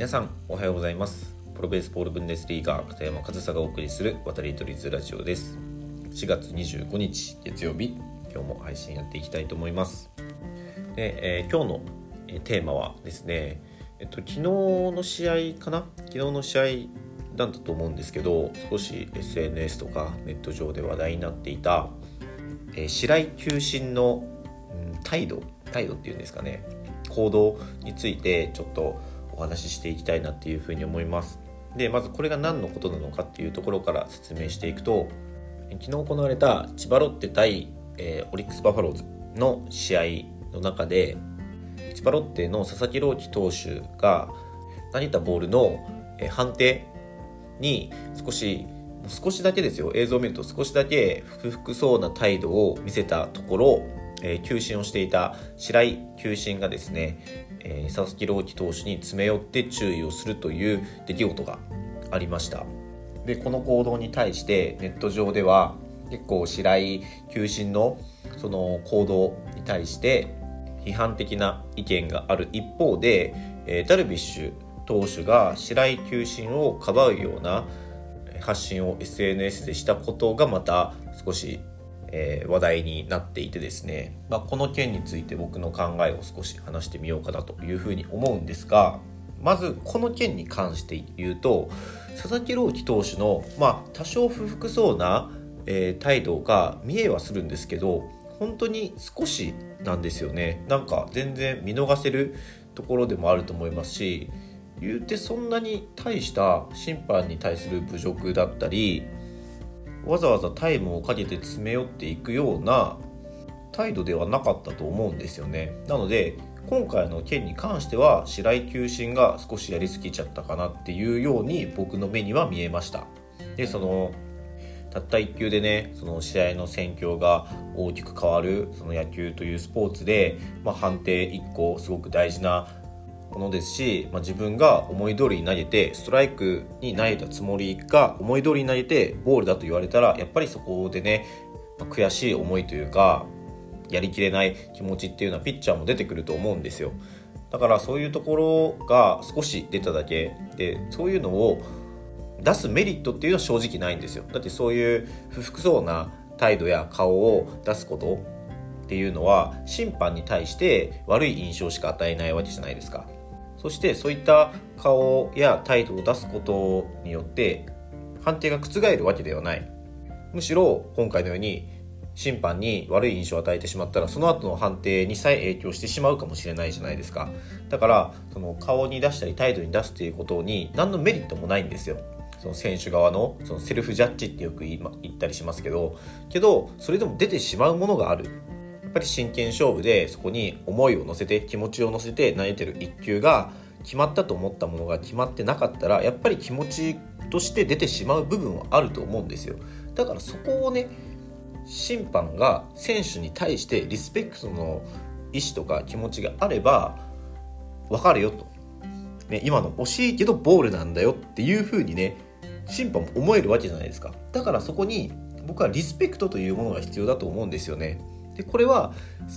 皆さんおはようございます。プロベースボールブンデスリーガー片山和沙がお送りする渡り鳥ズラジオです。4月25日月曜日今日も配信やっていきたいと思います。で、えー、今日のテーマはですねえっと昨日の試合かな？昨日の試合なんだと思うんですけど少し SNS とかネット上で話題になっていた、えー、白井球審の、うん、態度態度っていうんですかね行動についてちょっとお話ししていきたいなっていうふうに思います。でまずこれが何のことなのかっていうところから説明していくと昨日行われた千葉ロッテ対、えー、オリックス・バファローズの試合の中で千葉ロッテの佐々木朗希投手が投げたボールの、えー、判定に少し少しだけですよ。映像を見ると少しだけ不服そうな態度を見せたところえー、球審をしていた白井球審がですね、えー、佐々木朗希投手に詰め寄って注意をするという出来事がありました。でこの行動に対してネット上では結構白井球審のその行動に対して批判的な意見がある一方で、えー、ダルビッシュ投手が白井球審をかばうような発信を SNS でしたことがまた少しえ、話題になっていてですね、まあ、この件について僕の考えを少し話してみようかなというふうに思うんですがまずこの件に関して言うと佐々木朗希投手の、まあ、多少不服そうな、えー、態度が見えはするんですけど本当に少しなんですよね。なんか全然見逃せるところでもあると思いますし言うてそんなに大した審判に対する侮辱だったりわざわざタイムをかけて詰め寄っていくような態度ではなかったと思うんですよね。なので今回の件に関しては白井球審が少しやりすぎちゃったかなっていうように僕の目には見えました。でそのたった1球でねその試合の戦況が大きく変わるその野球というスポーツで、まあ、判定1個すごく大事なものですし、まあ、自分が思い通りに投げてストライクに投げたつもりが思い通りに投げてボールだと言われたらやっぱりそこでね、まあ、悔しい思いというかやりきれない気持ちっていうのはピッチャーも出てくると思うんですよ。だからそういうところが少し出ただけ。でそういうのを出すメリットっていうのは正直ないんですよ。だってそういう不服そうな態度や顔を出すことっていうのは審判に対して悪い印象しか与えないわけじゃないですか。そしてそういった顔や態度を出すことによって判定が覆るわけではない。むしろ今回のように審判に悪い印象を与えてしまったらその後の判定にさえ影響してしまうかもしれないじゃないですか。だからその顔に出したり態度に出すっていうことに何のメリットもないんですよ。その選手側のそのセルフジャッジってよく言ったりしますけど。けどそれでも出てしまうものがある。っぱり真剣勝負でそこに思いを乗せて気持ちを乗せて投げてる1球が決まったと思ったものが決まってなかったらやっぱり気持ちとして出てしまう部分はあると思うんですよ。だからそこをね審判が選手に対してリスペクトの意思とか気持ちがあれば分かるよと、ね、今の惜しいけどボールなんだよっていう風にね審判も思えるわけじゃないですか。だからそこに僕はリスペクトというものが必要だと思うんですよね。でこれは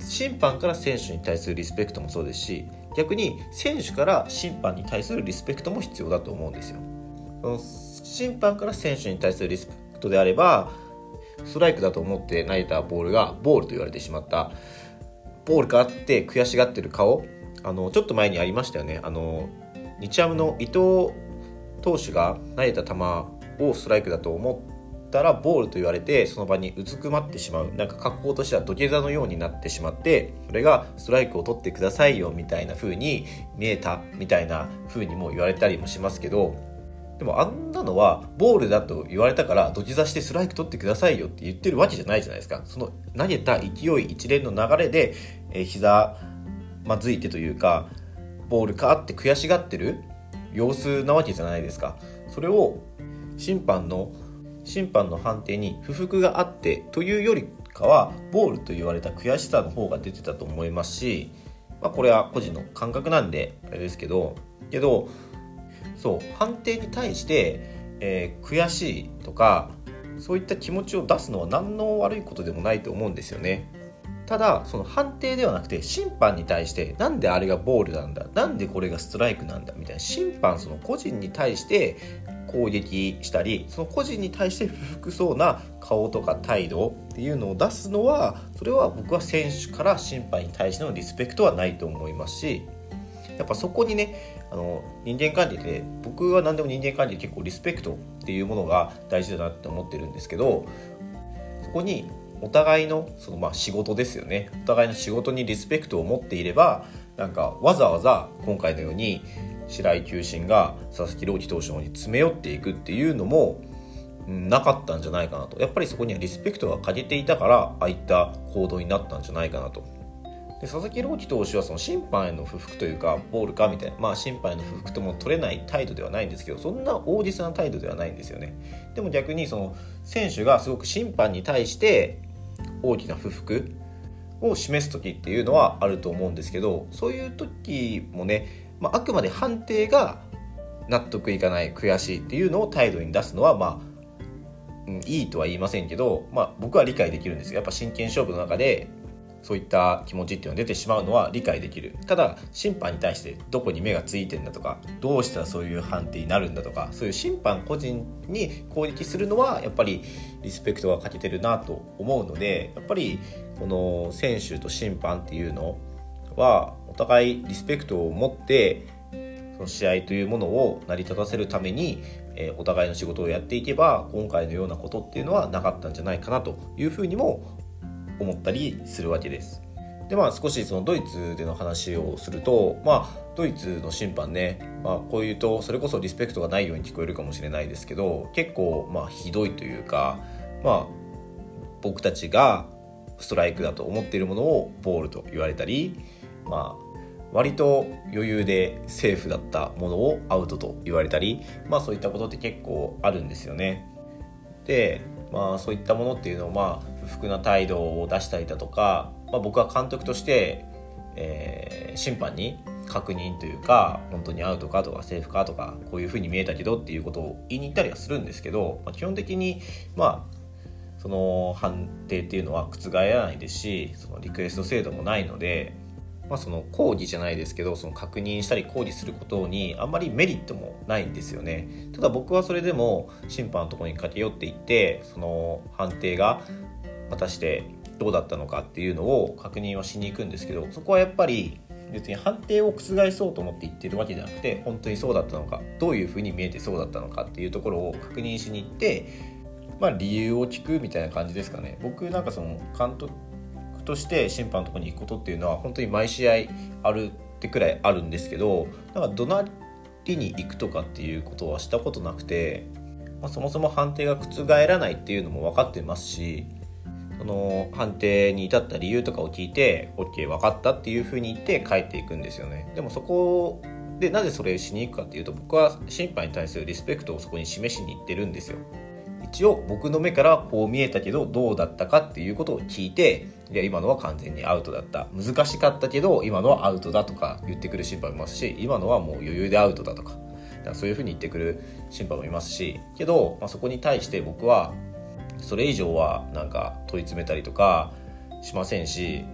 審判から選手に対するリスペクトもそうですし逆に選手から審判に対するリスペクトも必要だと思うんですよ。その審判から選手に対するリスペクトであればストライクだと思って投げたボールがボールと言われてしまった。ボールかって悔しがってる顔。あのちょっと前にありましたよね。あの日ハムの伊藤投手が投げた球をストライクだと思ったらボールと言われてその場にうずくまってしまう。なんか格好としては土下座のようになってしまってそれがストライクを取ってくださいよみたいな風に見えたみたいな風にも言われたりもしますけどでもあんなのはボールだと言われたから土下座してストライク取ってくださいよって言ってるわけじゃないじゃないですか。その投げた勢い一連の流れで、えー、膝まずいてというかボールかって悔しがってる様子なわけじゃないですか。それを審判の審判の判定に不服があってというよりかはボールと言われた悔しさの方が出てたと思いますし、まあ、これは個人の感覚なんであれですけどけどそう判定に対して、えー、悔しいとかそういった気持ちを出すのは何の悪いことでもないと思うんですよね。ただその判定ではなくて審判に対してなんであれがボールなんだなんでこれがストライクなんだみたいな審判その個人に対して攻撃したりその個人に対して不服そうな顔とか態度っていうのを出すのはそれは僕は選手から審判に対してのリスペクトはないと思いますしやっぱそこにねあの人間関係で僕は何でも人間関係結構リスペクトっていうものが大事だなって思ってるんですけどそこにお互いのそのまあ仕事ですよね。お互いの仕事にリスペクトを持っていればなんかわざわざ今回のように白井球審が佐々木朗希投手の方に詰め寄っていくっていうのもなかったんじゃないかなと。やっぱりそこにはリスペクトが欠けていたからああいった行動になったんじゃないかなと。で佐々木朗希投手はその審判への不服というかボールかみたいな、まあ、審判への不服とも取れない態度ではないんですけどそんな大実な態度ではないんですよね。でも逆にその選手がすごく審判に対して大きな不服を示す時っていうのはあると思うんですけどそういう時もね、まあ、あくまで判定が納得いかない悔しいっていうのを態度に出すのはまあ、いいとは言いませんけど、まあ、僕は理解できるんですよ。やっぱ真剣勝負の中でそういった気持ちっていうのが出てしまうのは理解できる。ただ審判に対してどこに目がついてんだとかどうしたらそういう判定になるんだとかそういう審判個人に攻撃するのはやっぱりリスペクトが欠けてるなと思うのでやっぱりこの選手と審判っていうのは互いリスペクトを持ってその試合というものを成り立たせるために、えお互いの仕事をやっていけば今回のようなことっていうのはなかったんじゃないかなというふうにも思ったりするわけです。でまあ少しそのドイツでの話をするとまあドイツの審判ね、まあ、こういうとそれこそリスペクトがないように聞こえるかもしれないですけど結構まあひどいというかまあ僕たちがストライクだと思っているものをボールと言われたりまあ割と余裕でセーフだったものをアウトと言われたりまあそういったことって結構あるんですよね。でまあそういったものっていうのをまあ不服な態度を出したりだとか、まあ、僕は監督として、えー、審判に確認というか本当にアウトかとかセーフかとかこういうふうに見えたけどっていうことを言いに行ったりはするんですけど、まあ、基本的にまあその判定っていうのは覆らないですしそのリクエスト制度もないのでまあ、その抗議じゃないですけどその確認したり抗議することにあんまりメリットもないんですよね。ただ僕はそれでも審判のところに駆け寄っていってその判定が果たしてどうだったのかっていうのを確認はしに行くんですけどそこはやっぱり別に判定を覆そうと思って言ってるわけじゃなくて本当にそうだったのかどういうふうに見えてそうだったのかっていうところを確認しに行ってまあ理由を聞くみたいな感じですかね。僕なんかその監督として審判のとこに行くことっていうのは本当に毎試合あるってくらいあるんですけどなんか怒鳴りに行くとかっていうことはしたことなくて、まあ、そもそも判定が覆らないっていうのも分かってますしその判定に至った理由とかを聞いて OK 分かったっていうふうに言って帰っていくんですよね。でもそこでなぜそれをしに行くかっていうと僕は審判に対するリスペクトをそこに示しに行ってるんですよ。一応僕の目からこう見えたけどどうだったかっていうことを聞いていや今のは完全にアウトだった。難しかったけど今のはアウトだとか言ってくる審判もいますし今のはもう余裕でアウトだとか。かそういうふうに言ってくる審判もいますし。けど、まあ、そこに対して僕はそれ以上はなんか問い詰めたりとかしませんし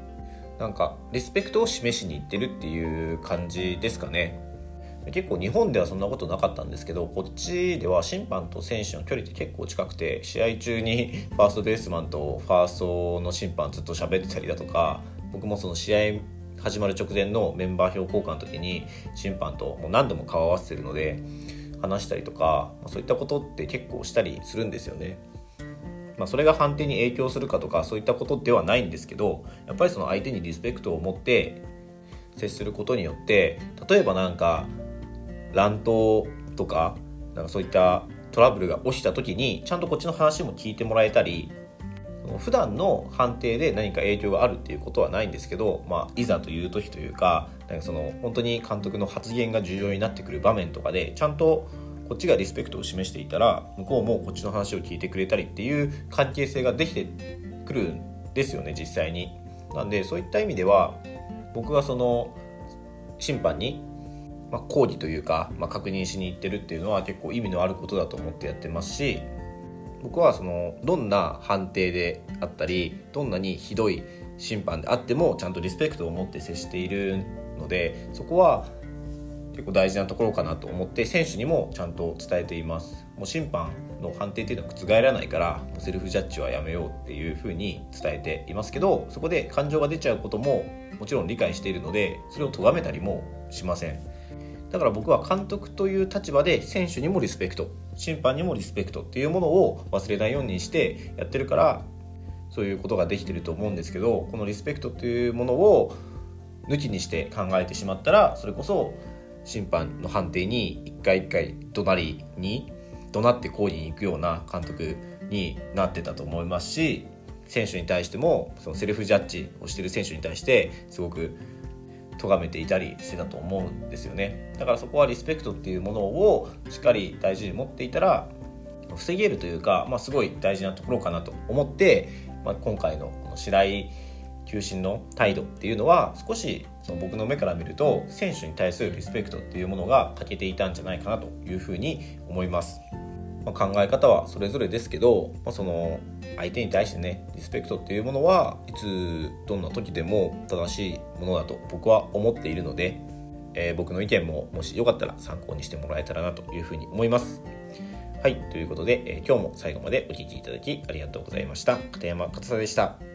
なんかリスペクトを示しに行ってるっていう感じですかね。結構日本ではそんなことなかったんですけどこっちでは審判と選手の距離って結構近くて試合中に ファーストベースマンとファーストの審判ずっと喋ってたりだとか僕もその試合始まる直前のメンバー表交換の時に審判ともう何度も顔合わせてるので話したりとかそういったことって結構したりするんですよね。まあ、それが判定に影響するかとかそういったことではないんですけどやっぱりその相手にリスペクトを持って接することによって例えばなんか乱闘とかなんかそういったトラブルが起きた時にちゃんとこっちの話も聞いてもらえたり普段の判定で何か影響があるっていうことはないんですけど、まあ、いざという時というかなんかその本当に監督の発言が重要になってくる場面とかでちゃんとこっちがリスペクトを示していたら向こうもこっちの話を聞いてくれたりっていう関係性ができてくるんですよね実際に。なんでそういった意味では僕はその審判にまあ、抗議というか、まあ、確認しに行ってるっていうのは結構意味のあることだと思ってやってますし僕はそのどんな判定であったりどんなにひどい審判であってもちゃんとリスペクトを持って接しているのでそこは結構大事なところかなと思って選手にもちゃんと伝えています。もう審判の判定っていうのは覆らないからセルフジャッジはやめようっていうふうに伝えていますけどそこで感情が出ちゃうことももちろん理解しているのでそれを咎めたりもしません。だから僕は監督という立場で選手にもリスペクト。審判にもリスペクト。っていうものを忘れないようにしてやってるからそういうことができてると思うんですけどこのリスペクトっていうものを抜きにして考えてしまったらそれこそ審判の判定に一回一回怒鳴りに怒鳴って抗議に行くような監督になってたと思いますし選手に対してもそのセルフジャッジをしてる選手に対してすごく咎めていたりしてたと思うんですよねだからそこはリスペクトっていうものをしっかり大事に持っていたら防げるというか、まあ、すごい大事なところかなと思って、まあ、今回のこの白井球審の態度っていうのは少しその僕の目から見ると選手に対するリスペクトっていうものが欠けていたんじゃないかなというふうに思います。まあ、考え方はそれぞれですけど、まあ、その相手に対してねリスペクトっていうものはいつどんな時でも正しいものだと僕は思っているので、えー、僕の意見ももしよかったら参考にしてもらえたらなというふうに思います。はい、ということで、えー、今日も最後までお聴きいただきありがとうございました。片山勝沙でした。